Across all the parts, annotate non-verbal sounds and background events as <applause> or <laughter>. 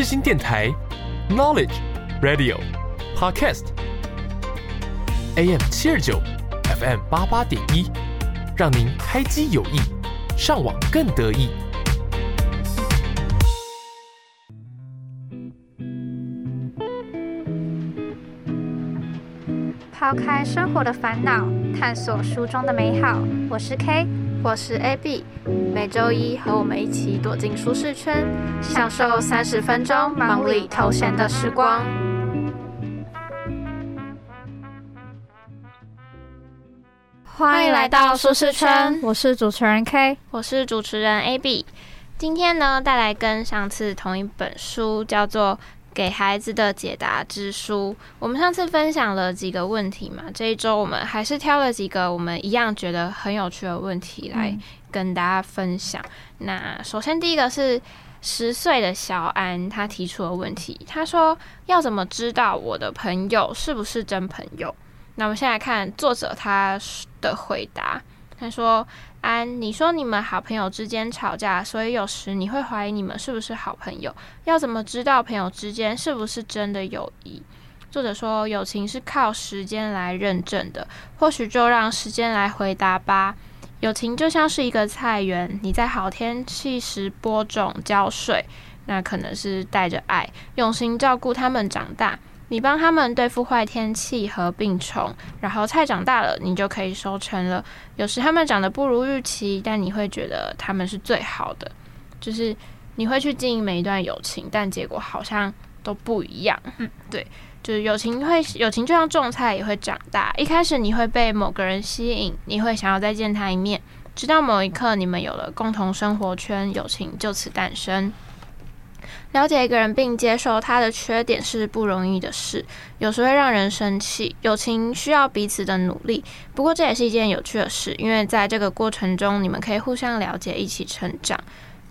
世新电台，Knowledge Radio Podcast AM 七二九 FM 八八点一，让您开机有益，上网更得意。抛开生活的烦恼，探索书中的美好。我是 K，我是 AB，每周一和我们一起躲进舒适圈，享受三十分钟忙里偷闲的时光。欢迎来到舒适圈，我是主持人 K，我是主持人 AB。今天呢，带来跟上次同一本书，叫做。给孩子的解答之书，我们上次分享了几个问题嘛？这一周我们还是挑了几个我们一样觉得很有趣的问题来跟大家分享。那首先第一个是十岁的小安他提出的问题，他说要怎么知道我的朋友是不是真朋友？那我们先来看作者他的回答，他说。安，你说你们好朋友之间吵架，所以有时你会怀疑你们是不是好朋友？要怎么知道朋友之间是不是真的友谊？作者说，友情是靠时间来认证的，或许就让时间来回答吧。友情就像是一个菜园，你在好天气时播种浇水，那可能是带着爱，用心照顾他们长大。你帮他们对付坏天气和病虫，然后菜长大了，你就可以收成了。有时他们长得不如预期，但你会觉得他们是最好的，就是你会去经营每一段友情，但结果好像都不一样。嗯，对，就是友情会，友情就像种菜也会长大。一开始你会被某个人吸引，你会想要再见他一面，直到某一刻你们有了共同生活圈，友情就此诞生。了解一个人并接受他的缺点是不容易的事，有时会让人生气。友情需要彼此的努力，不过这也是一件有趣的事，因为在这个过程中，你们可以互相了解，一起成长。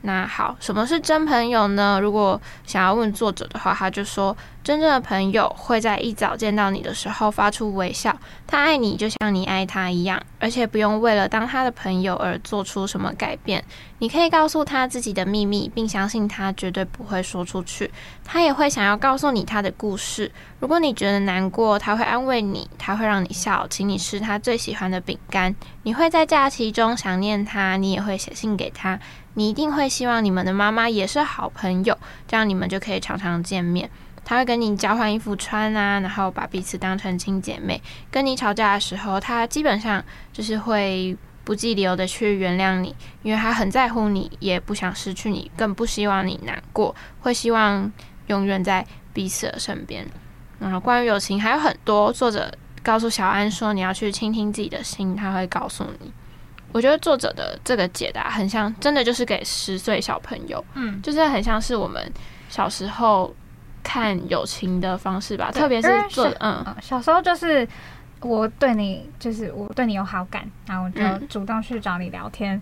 那好，什么是真朋友呢？如果想要问作者的话，他就说。真正的朋友会在一早见到你的时候发出微笑，他爱你就像你爱他一样，而且不用为了当他的朋友而做出什么改变。你可以告诉他自己的秘密，并相信他绝对不会说出去。他也会想要告诉你他的故事。如果你觉得难过，他会安慰你，他会让你笑，请你吃他最喜欢的饼干。你会在假期中想念他，你也会写信给他。你一定会希望你们的妈妈也是好朋友，这样你们就可以常常见面。她会跟你交换衣服穿啊，然后把彼此当成亲姐妹。跟你吵架的时候，她基本上就是会不计理由的去原谅你，因为她很在乎你，也不想失去你，更不希望你难过，会希望永远在彼此的身边。然后关于友情还有很多，作者告诉小安说你要去倾听自己的心，他会告诉你。我觉得作者的这个解答很像，真的就是给十岁小朋友，嗯，就是很像是我们小时候。看友情的方式吧，特别是做嗯，小时候就是我对你就是我对你有好感，然后我就主动去找你聊天，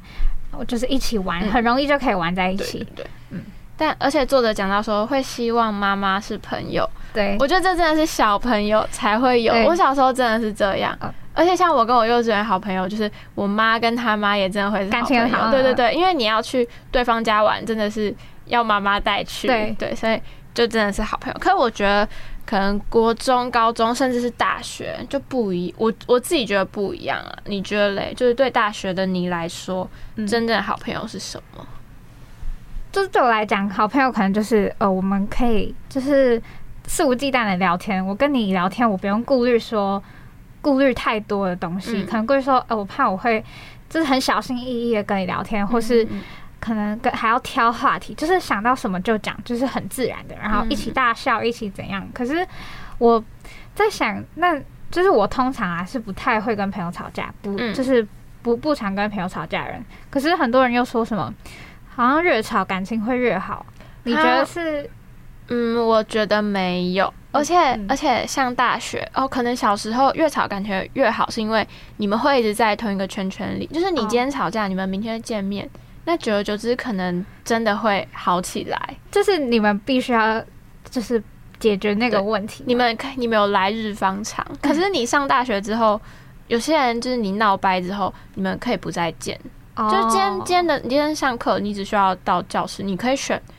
我就是一起玩，很容易就可以玩在一起。对，嗯。但而且作者讲到说会希望妈妈是朋友，对我觉得这真的是小朋友才会有。我小时候真的是这样，而且像我跟我幼稚园好朋友，就是我妈跟他妈也真的会是感情很好。对对对，因为你要去对方家玩，真的是要妈妈带去。对对，所以。就真的是好朋友，可是我觉得可能国中、高中甚至是大学就不一，我我自己觉得不一样啊。你觉得嘞？就是对大学的你来说，真正的好朋友是什么？就是对我来讲，好朋友可能就是呃，我们可以就是肆无忌惮的聊天。我跟你聊天，我不用顾虑说顾虑太多的东西，可能顾虑说呃，我怕我会就是很小心翼翼的跟你聊天，或是。可能跟还要挑话题，就是想到什么就讲，就是很自然的，然后一起大笑，一起怎样。可是我在想，那就是我通常啊是不太会跟朋友吵架，不就是不不常跟朋友吵架的人。可是很多人又说什么，好像越吵感情会越好。你觉得是？嗯，我觉得没有。而且而且像大学哦，可能小时候越吵感觉越好，是因为你们会一直在同一个圈圈里。就是你今天吵架，你们明天见面。那久而久之，可能真的会好起来。就是你们必须要，就是解决那个问题。你们你们有来日方长。可是你上大学之后，有些人就是你闹掰之后，你们可以不再见。就是今天今天的今天上课，你只需要到教室，你可以选你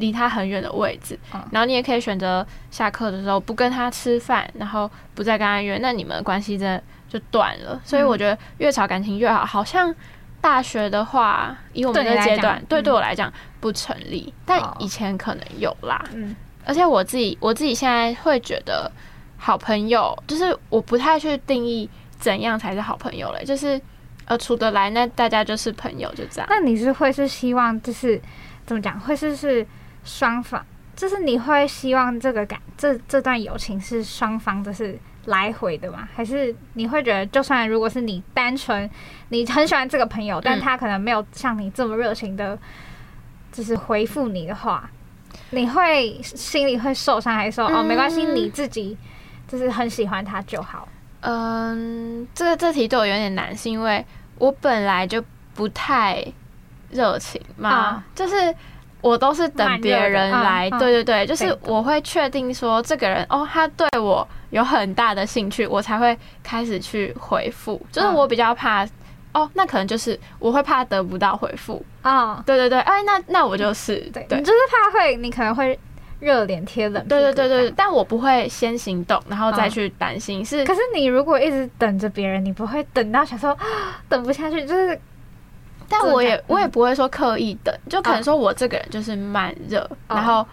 离他很远的位置，嗯然后你也可以选择下课的时候不跟他吃饭，然后不再跟他约，那你们的关系真的就断了。所以我觉得越吵感情越好，好像大学的话，以我们这个阶段，对嗯对我来讲不成立，但哦以前可能有啦。嗯而且我自己我自己现在会觉得，好朋友就是我不太去定义怎样才是好朋友了，就是呃处得来，那大家就是朋友，就这样。那你是会是希望就是怎么讲？会是是双方，就是你会希望这个感这这段友情是双方就是来回的吗？还是你会觉得，就算如果是你单纯你很喜欢这个朋友，但嗯他可能没有像你这么热情的，就是回复你的话，你会心里会受伤，还是说、哦没关系，嗯你自己就是很喜欢他就好？嗯，这个这题对我有点难，是因为我本来就不太热情嘛，啊就是我都是等别人来，对对对，就是我会确定说这个人哦，他对我有很大的兴趣，我才会开始去回复，就是嗯。我比较怕。哦，那可能就是我会怕得不到回复，啊，对对对，哎，那那我就是对，对。你就是怕会，你可能会热脸贴冷对对对对，但我不会先行动，然后再嗯去担心，是可是你如果一直等着别人，你不会等到想说啊等不下去，就是但我也我也不会说刻意等，就可能嗯说我这个人就是慢热，哦然后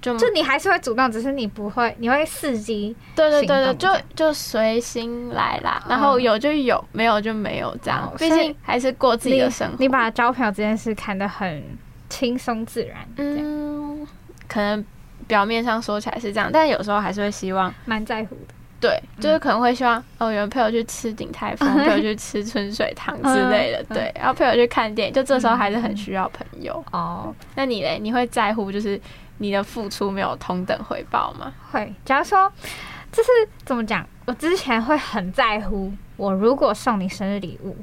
就就你还是会主动，只是你不会，你会伺机。对对对对，就就随心来啦，嗯然后有就有，没有就没有这样毕竟还是过自己的生活。你把交朋友这件事看得很轻松自然，嗯，嗯，可能表面上说起来是这样，但有时候还是会希望，蛮在乎的。对，嗯就是可能会希望哦，有人陪我去吃鼎泰丰，<laughs> 陪我去吃春水堂之类的，嗯对，然后陪我去看电影，就这时候还是很需要朋友。哦，那你嘞？你会在乎就是你的付出没有同等回报吗？会。假如说，就是怎么讲，我之前会很在乎，我如果送你生日礼物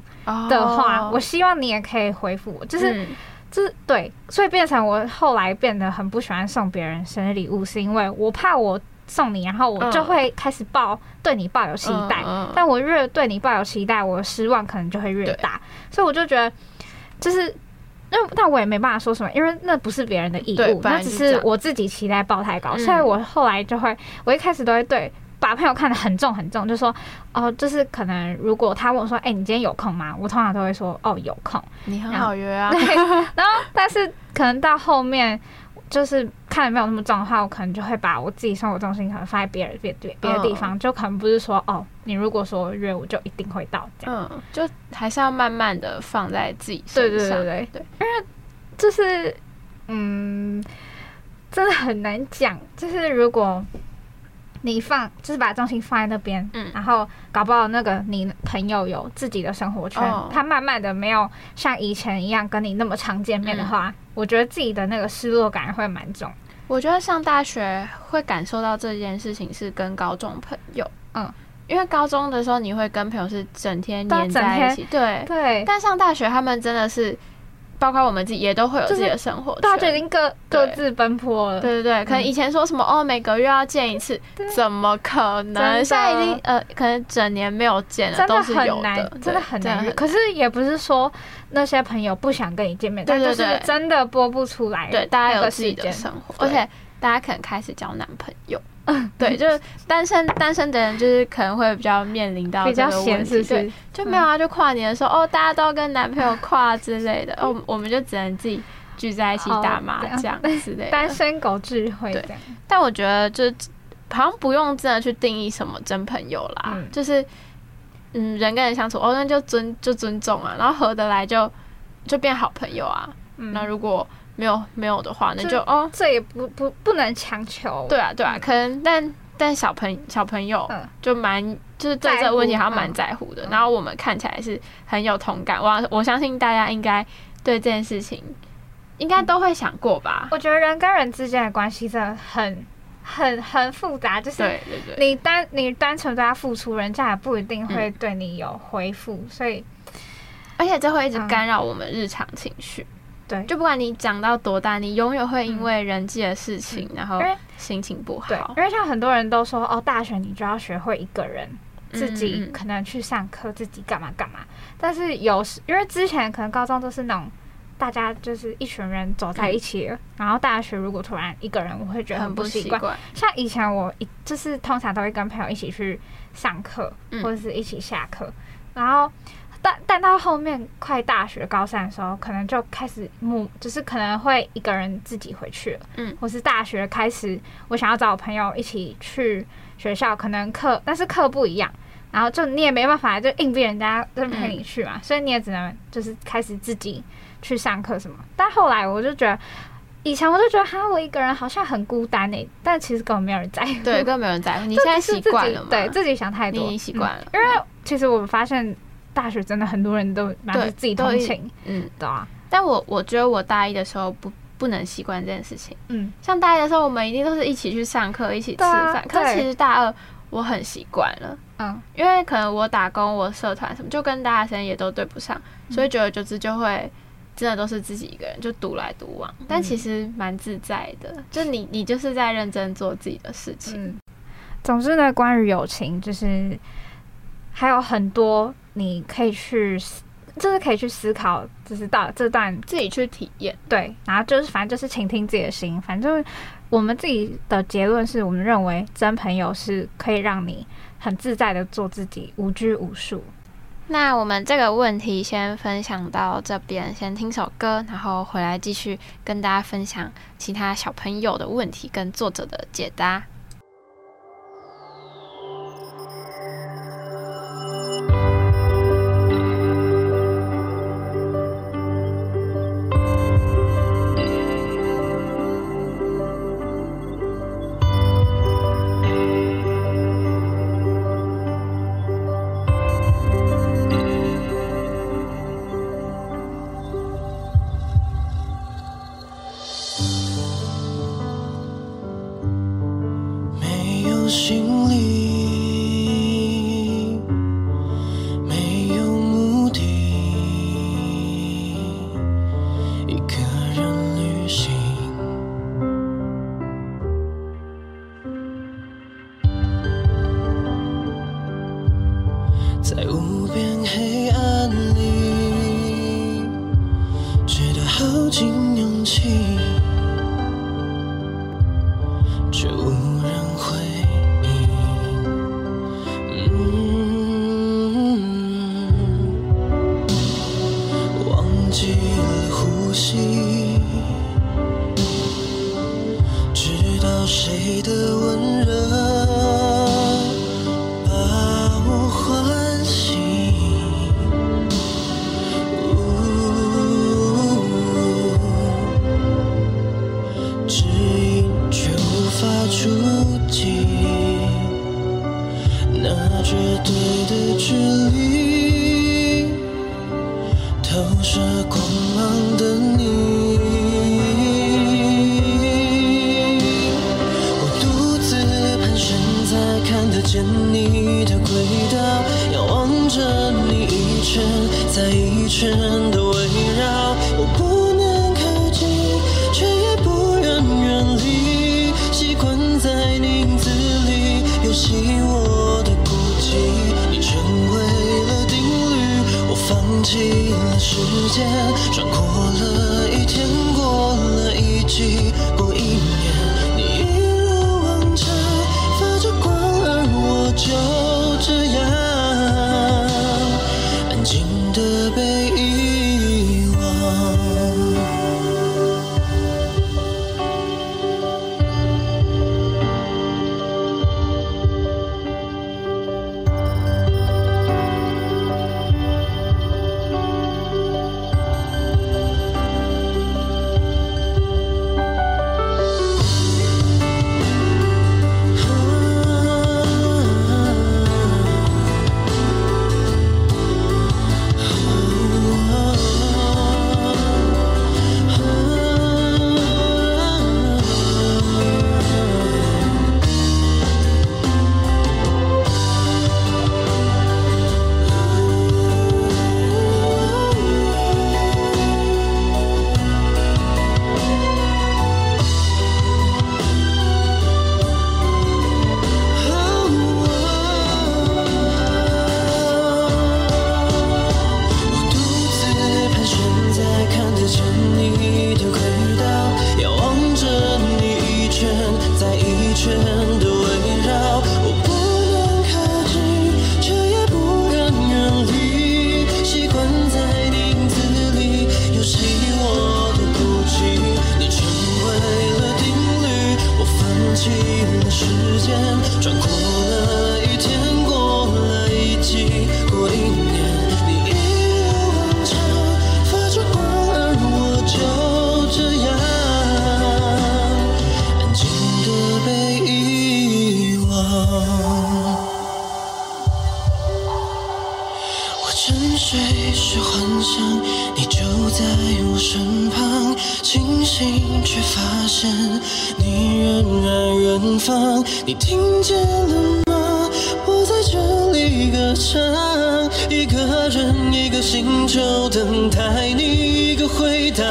的话，我希望你也可以回复我，就是。嗯就是对，所以变成我后来变得很不喜欢送别人生日礼物，是因为我怕我送你，然后我就会开始抱对你抱有期待，但我越对你抱有期待，我的失望可能就会越大，所以我就觉得就是。那但我也没办法说什么，因为那不是别人的义务，那只是我自己期待抱太高，嗯。所以我后来就会，我一开始都会对把朋友看得很重很重，就说哦，就是可能如果他问我说，哎、你今天有空吗？我通常都会说哦，有空。你很好约啊，然后，<laughs> 但是可能到后面，就是看的没有那么重的话，我可能就会把我自己生活重心可能放在别人别别别的地方，就可能不是说哦，你如果说约我就一定会到这样。嗯，就还是要慢慢的放在自己身上。对对对对，因为就是嗯，真的很难讲。就是如果你放，就是把重心放在那边，嗯。然后搞不好那个你朋友有自己的生活圈，哦。他慢慢的没有像以前一样跟你那么常见面的嗯。话，我觉得自己的那个失落感会蛮重。我觉得上大学会感受到这件事情是跟高中朋友，嗯，因为高中的时候你会跟朋友是整天黏在一起，对。对，但上大学他们真的是，包括我们自己也都会有自己的生活圈，大家就已经各各自奔波了。对对对，可能以前说什么、哦，每个月要见一次，怎么可能？现在已经呃，可能整年没有见了，都是有很难，真的很难。可是也不是说那些朋友不想跟你见面，但就是真的播不出来。对，大家有自己的生活，对。而且大家可能开始交男朋友。<laughs> 对，就是单身单身的人，就是可能会比较面临到比较这个闲，问题，对？就没有啊，就跨年的时候，哦，大家都要跟男朋友跨之类的，哦，我们就只能自己聚在一起哦打麻将之类的。单身狗智慧对。但我觉得就好像不用真的去定义什么真朋友啦，嗯就是嗯，人跟人相处，哦，那就尊就尊重啊，然后合得来就就变好朋友啊。嗯那如果没有没有的话，那就就哦，这也不不不能强求。对啊对啊，可能但但小朋小朋友嗯。就蛮就是对在这个问题乎好像蛮嗯在乎的，嗯。然后我们看起来是很有同感，我我相信大家应该对这件事情应该都会想过吧？我觉得人跟人之间的关系真的很很很复杂，就是对对对，你单你单纯对他付出，人家也不一定嗯。会对你有回复，所以而且这会一直嗯。干扰我们日常情绪。对就不管你长到多大，你永远会因为人际的事情，然后心情不好。对，因为像很多人都说哦，大学你就要学会一个人自己可能去上课，自己干嘛干嘛。但是有时因为之前可能高中都是那种大家就是一群人走在一起了，然后大学如果突然一个人，我会觉得很不习惯。像以前我一就是通常都会跟朋友一起去上课，或者是一起下课，然后但但到后面快大学高三的时候，可能就开始木就是可能会一个人自己回去了，嗯，或是大学开始我想要找朋友一起去学校，可能课但是课不一样。然后就你也没办法，就硬逼人家就陪你去嘛，所以你也只能就是开始自己去上课什么。但后来我就觉得，以前我就觉得哈，我一个人好像很孤单诶，但其实根本没有人在乎，对，根本没有人在乎。你 <laughs> 现在习惯了，对自己想太多，你习惯了。因为其实我们发现大学真的很多人都蛮自己通勤，嗯，对啊。但我我觉得我大一的时候不不能习惯这件事情，嗯，像大一的时候我们一定都是一起去上课，一起吃饭，可其实大二。我很习惯了，嗯，因为可能我打工、我社团什么，就跟大家时间也都对不上，所以久而久之就会真的都是自己一个人，就独来独往。但其实蛮自在的，就你你就是在认真做自己的事情。总之呢，关于友情，就是还有很多你可以去，就是可以去思考，就是到这段自己去体验。对，然后就是反正就是倾听自己的心，反正。我们自己的结论是我们认为真朋友是可以让你很自在的做自己，无拘无束。那我们这个问题先分享到这边，先听首歌，然后回来继续跟大家分享其他小朋友的问题跟作者的解答。心里。沉睡时幻想你就在我身旁，清醒却发现你仍在远方。你听见了吗？我在这里歌唱，一个人一个星球等待你一个回答。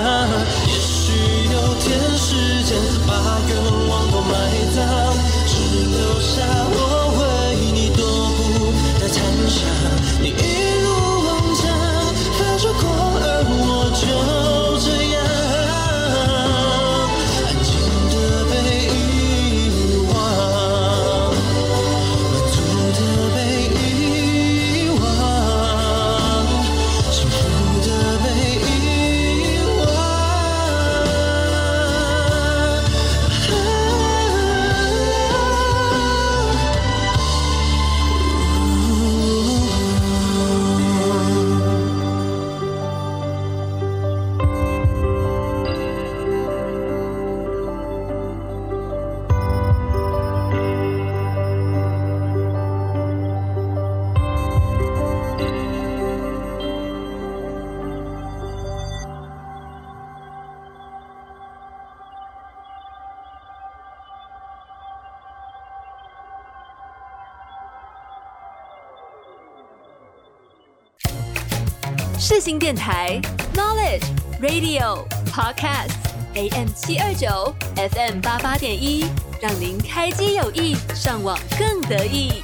世新电台 Knowledge Radio Podcast AM 七二九 FM 八八点一，让您开机有意，上网更得意。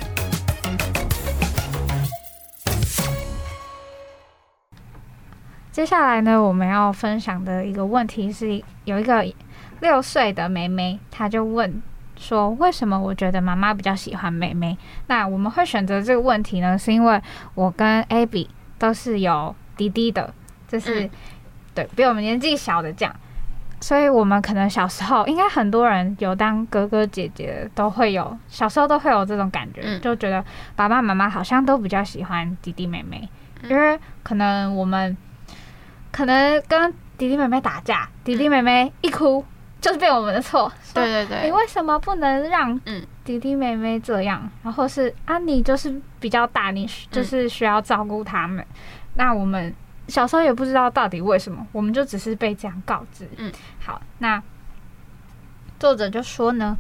接下来呢，我们要分享的一个问题是，有一个六岁的妹妹，她就问说：“为什么我觉得妈妈比较喜欢妹妹？”那我们会选择这个问题呢，是因为我跟 Abby 都是有弟弟的，就是、嗯。对比我们年纪小的这样，所以我们可能小时候，应该很多人有当哥哥姐姐都会有，小时候都会有这种感觉，嗯。就觉得爸爸妈妈好像都比较喜欢弟弟妹妹，因为可能我们可能跟弟弟妹妹打架，弟弟妹妹一哭就是被我们的错，说对对对，你为什么不能让嗯。弟弟妹妹这样？然后是啊，你就是比较大，你就是需要照顾他们。那我们小时候也不知道到底为什么，我们就只是被这样告知。嗯，好，那作者就说呢，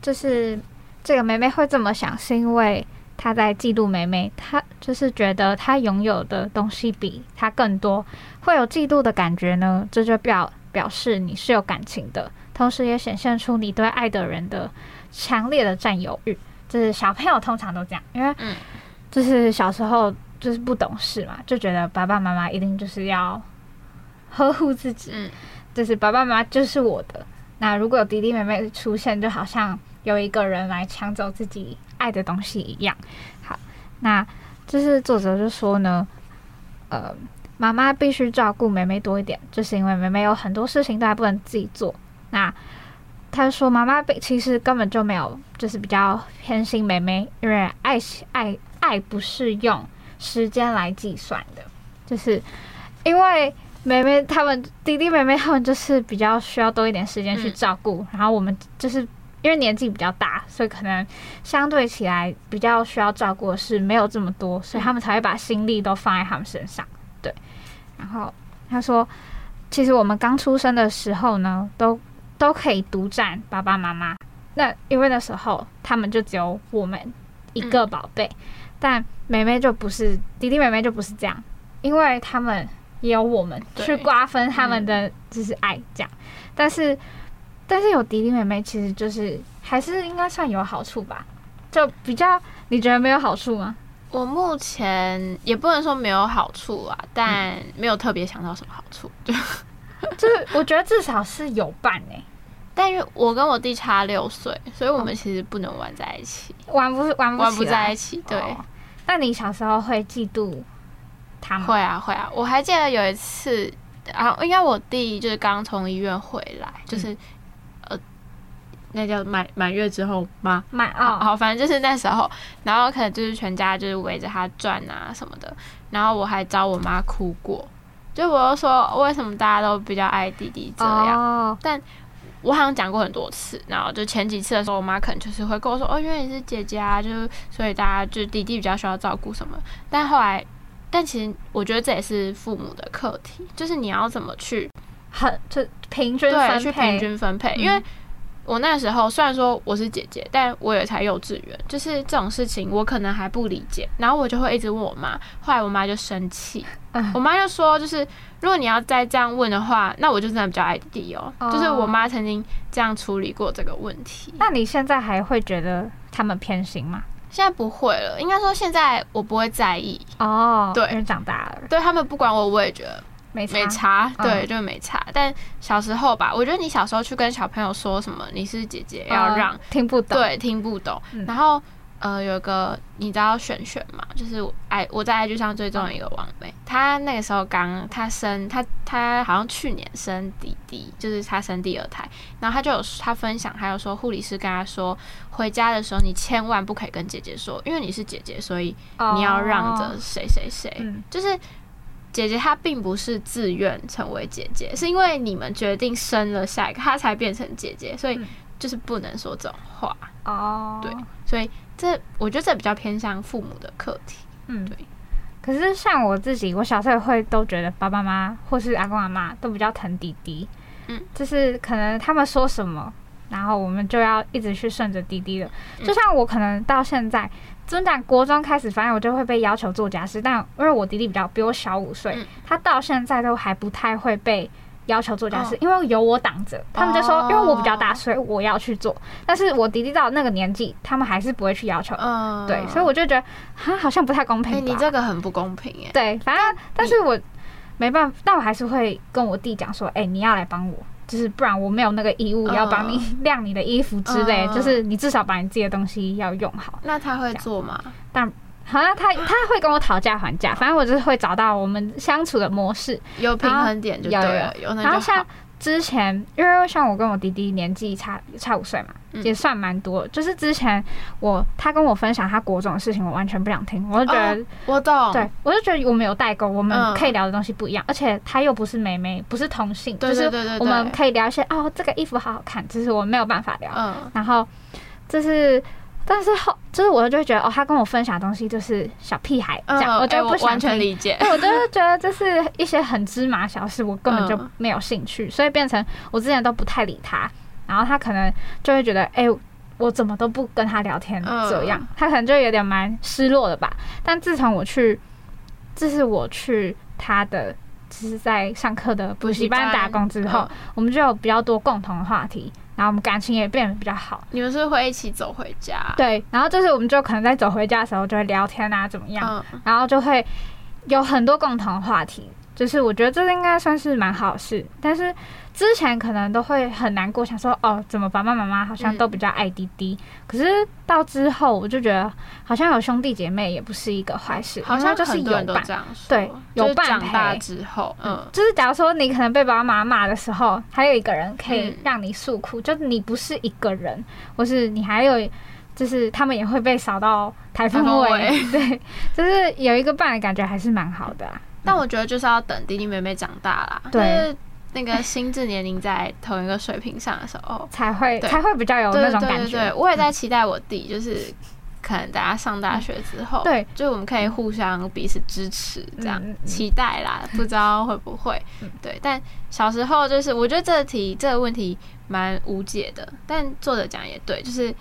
就是这个妹妹会这么想，是因为她在嫉妒妹妹，她就是觉得她拥有的东西比她更多，会有嫉妒的感觉呢，这就表表示你是有感情的，同时也显现出你对爱的人的强烈的占有欲。就是小朋友通常都这样，因为嗯就是小时候就是不懂事嘛，就觉得爸爸妈妈一定就是要呵护自己，嗯就是爸爸妈妈就是我的。那如果有弟弟妹妹出现，就好像有一个人来抢走自己爱的东西一样。好，那就是作者就说呢，呃，妈妈必须照顾妹妹多一点，就是因为妹妹有很多事情都还不能自己做。那他说妈妈被其实根本就没有，就是比较偏心妹妹，因为爱爱爱不适用时间来计算的，就是因为妹妹他们弟弟妹妹他们就是比较需要多一点时间去嗯照顾，然后我们就是因为年纪比较大，所以可能相对起来比较需要照顾的事没有这么多，所以他们才会把心力都放在他们身上。对，然后他说，其实我们刚出生的时候呢，都都可以独占爸爸妈妈。那因为那时候他们就只有我们一个宝贝，但妹妹就不是弟弟妹妹就不是这样，因为他们也有我们去瓜分他们的就是爱这样，但是但是有弟弟妹妹其实就是还是应该算有好处吧，就比较你觉得没有好处吗？我目前也不能说没有好处啊，但没有特别想到什么好处。就 <laughs> 就是我觉得至少是有伴诶、但因为我跟我弟差六岁，所以我们其实不能玩在一起，玩不玩不玩不在一起。对，哦那你小时候会嫉妒他吗？会啊会啊，我还记得有一次，啊，应该我弟就是刚从医院回来，就是、呃那叫满满月之后吗？满哦，好好，反正就是那时候，然后可能就是全家就是围着他转啊什么的，然后我还找我妈哭过，就我就说为什么大家都比较爱弟弟这样，哦，我好像讲过很多次，然后就前几次的时候，我妈可能就是会跟我说，哦，因为你是姐姐啊，就是所以大家就弟弟比较需要照顾什么，但后来，但其实我觉得这也是父母的课题，就是你要怎么去很就平均去平配，均分配。嗯因为我那时候虽然说我是姐姐，但我也才幼稚园，就是这种事情我可能还不理解，然后我就会一直问我妈，后来我妈就生气，嗯我妈就说，就是如果你要再这样问的话，那我就真的比较爱弟弟哦。哦就是我妈曾经这样处理过这个问题，那你现在还会觉得他们偏心吗？现在不会了，应该说现在我不会在意，哦，对因为长大了，对他们不管我，我也觉得没差没差，嗯对，就没差。但小时候吧，我觉得你小时候去跟小朋友说什么你是姐姐，要哦让听不懂，对听不懂。嗯。然后呃，有个你知道璇璇嘛，就是我爱我在 IG 上追踪的一个网妹，她那个时候刚她生她她好像去年生弟弟，就是她生第二胎，然后她就有她分享，还有说护理师跟她说，回家的时候你千万不可以跟姐姐说，因为你是姐姐，所以哦，你要让着谁谁谁，嗯。就是姐姐她并不是自愿成为姐姐，是因为你们决定生了下一个，她才变成姐姐，所以嗯就是不能说这种话。哦，对所以这我觉得这比较偏向父母的课题。嗯，对。可是像我自己，我小时候也会都觉得爸爸妈妈或是阿公阿妈都比较疼弟弟，嗯，就是可能他们说什么，然后我们就要一直去顺着弟弟的。嗯就像我可能到现在，真的国中开始，反正我就会被要求做家事，但因为我弟弟比较比我小五岁，嗯他到现在都还不太会被。要求做家事哦，因为有我挡着，他们就说，哦因为我比较大，所以我要去做。但是我弟弟到那个年纪，他们还是不会去要求，嗯对，所以我就觉得，哈，好像不太公平哎、你这个很不公平耶。对，反正但是我没办法，但我还是会跟我弟讲说，哎、你要来帮我，就是不然我没有那个义务嗯要帮你晾你的衣服之类，嗯就是你至少把你自己的东西要用好。那他会做吗？但好像他他会跟我讨价还价，反正我就是会找到我们相处的模式。有平衡点就对了，然后像好。之前，因为像我跟我弟弟年纪差差五岁嘛，嗯也算蛮多。就是之前我他跟我分享他国中的事情，我完全不想听，我就觉得哦我懂。对，我就觉得我们有代沟，我们嗯可以聊的东西不一样，而且他又不是妹妹，不是同性，就是我们可以聊一些哦，这个衣服好好看，只是我没有办法聊。嗯，然后就是，但是后就是我就会觉得哦，他跟我分享的东西就是小屁孩这样，嗯我就哎不想完全理解。对，我就是觉得这是一些很芝麻小事，我根本就嗯。没有兴趣，所以变成我之前都不太理他，然后他可能就会觉得，哎、我怎么都不跟他聊天嗯。这样，他可能就有点蛮失落的吧。但自从我去，这是我去他的，就是在上课的补习班打工之后，嗯。我们就有比较多共同的话题，然后我们感情也变得比较好。你们是会一起走回家？对，然后就是我们就可能在走回家的时候就会聊天啊，怎么样？嗯，然后就会有很多共同话题，就是我觉得这应该算是蛮好事。但是之前可能都会很难过，想说哦，怎么爸爸妈妈好像都比较爱弟弟？可是到之后，我就觉得好像有兄弟姐妹也不是一个坏事，好像就是有伴。对有就是伴长大之后，嗯，就是假如说你可能被爸爸妈妈骂的时候，还有一个人可以嗯让你诉苦，就是你不是一个人，或是你还有，就是他们也会被扫到台风尾，<laughs> 对，就是有一个伴的感觉还是蛮好的啊。但我觉得就是要等弟弟妹妹长大啦，对。就是那个心智年龄在同一个水平上的时候，才会才会比较有那种感觉对。我也在期待我弟，就是可能大家上大学之后，对，就我们可以互相彼此支持，这样、期待啦，不知道会不会，对。但小时候就是，我觉得这题这个问题蛮无解的，但作者讲也对，就是。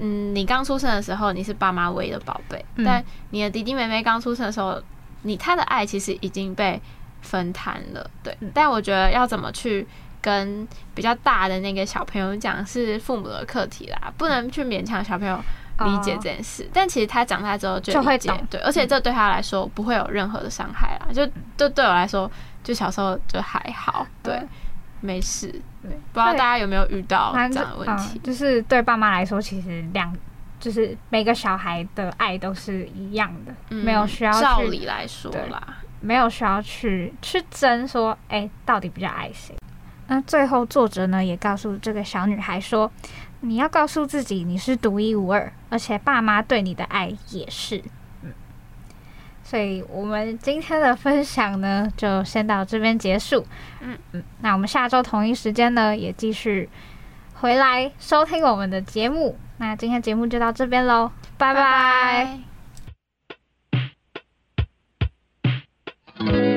嗯，你刚出生的时候，你是爸妈唯一的宝贝，嗯但你的弟弟妹妹刚出生的时候，你他的爱其实已经被分摊了，对。嗯但我觉得要怎么去跟比较大的那个小朋友讲，是父母的课题啦，不能去勉强小朋友理解这件事。但其实他长大之后就会懂嗯对，而且这对他来说不会有任何的伤害啦，就就对我来说，就小时候就还好，对，嗯没事。对不知道大家有没有遇到这样的问题嗯？就是对爸妈来说，其实两就是每个小孩的爱都是一样的，嗯没有需要照理来说啦，没有需要去去争说，哎、到底比较爱谁？那最后作者呢也告诉这个小女孩说，你要告诉自己你是独一无二，而且爸妈对你的爱也是。嗯，所以我们今天的分享呢就先到这边结束。嗯嗯，那我们下周同一时间呢也继续回来收听我们的节目。那今天节目就到这边喽，拜拜先